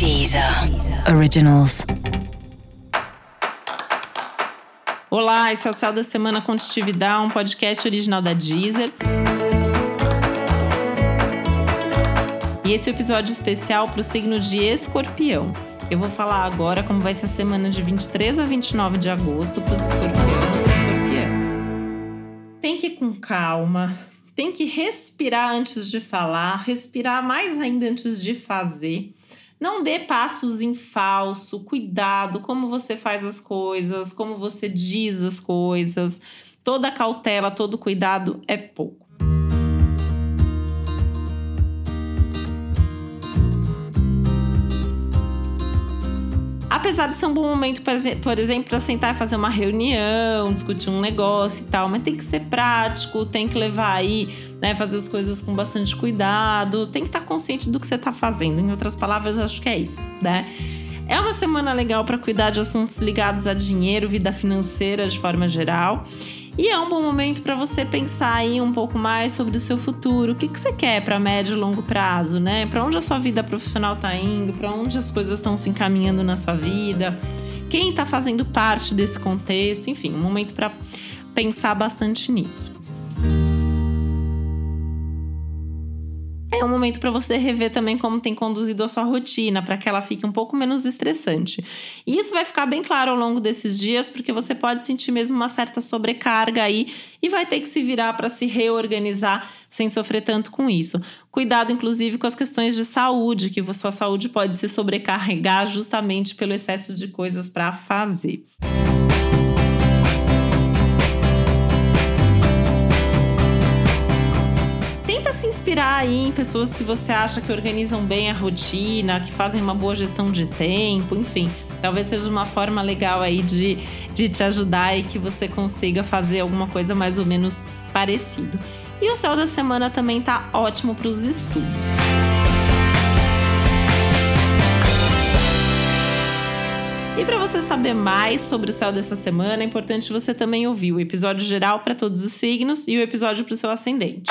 Deezer Originals. Olá, esse é o Céu da Semana Contitividade, um podcast original da Deezer. E esse é o episódio especial para o signo de Escorpião. Eu vou falar agora como vai ser a semana de 23 a 29 de agosto para os escorpianos e escorpianas. Tem que ir com calma, tem que respirar antes de falar, respirar mais ainda antes de fazer. Não dê passos em falso, cuidado como você faz as coisas, como você diz as coisas. Toda cautela, todo cuidado é pouco. Apesar de ser um bom momento, por exemplo, para sentar e fazer uma reunião, discutir um negócio e tal, mas tem que ser prático, tem que levar aí, né, fazer as coisas com bastante cuidado, tem que estar tá consciente do que você está fazendo. Em outras palavras, acho que é isso, né? É uma semana legal para cuidar de assuntos ligados a dinheiro, vida financeira de forma geral. E é um bom momento para você pensar aí um pouco mais sobre o seu futuro. O que, que você quer para médio e longo prazo, né? Para onde a sua vida profissional está indo, para onde as coisas estão se encaminhando na sua vida, quem está fazendo parte desse contexto, enfim, um momento para pensar bastante nisso. É um momento para você rever também como tem conduzido a sua rotina, para que ela fique um pouco menos estressante. E isso vai ficar bem claro ao longo desses dias, porque você pode sentir mesmo uma certa sobrecarga aí e vai ter que se virar para se reorganizar sem sofrer tanto com isso. Cuidado, inclusive, com as questões de saúde, que sua saúde pode se sobrecarregar justamente pelo excesso de coisas para fazer. se inspirar aí em pessoas que você acha que organizam bem a rotina, que fazem uma boa gestão de tempo, enfim. Talvez seja uma forma legal aí de, de te ajudar e que você consiga fazer alguma coisa mais ou menos parecido. E o céu da semana também tá ótimo para os estudos. E para você saber mais sobre o céu dessa semana, é importante você também ouvir o episódio geral para todos os signos e o episódio para o seu ascendente.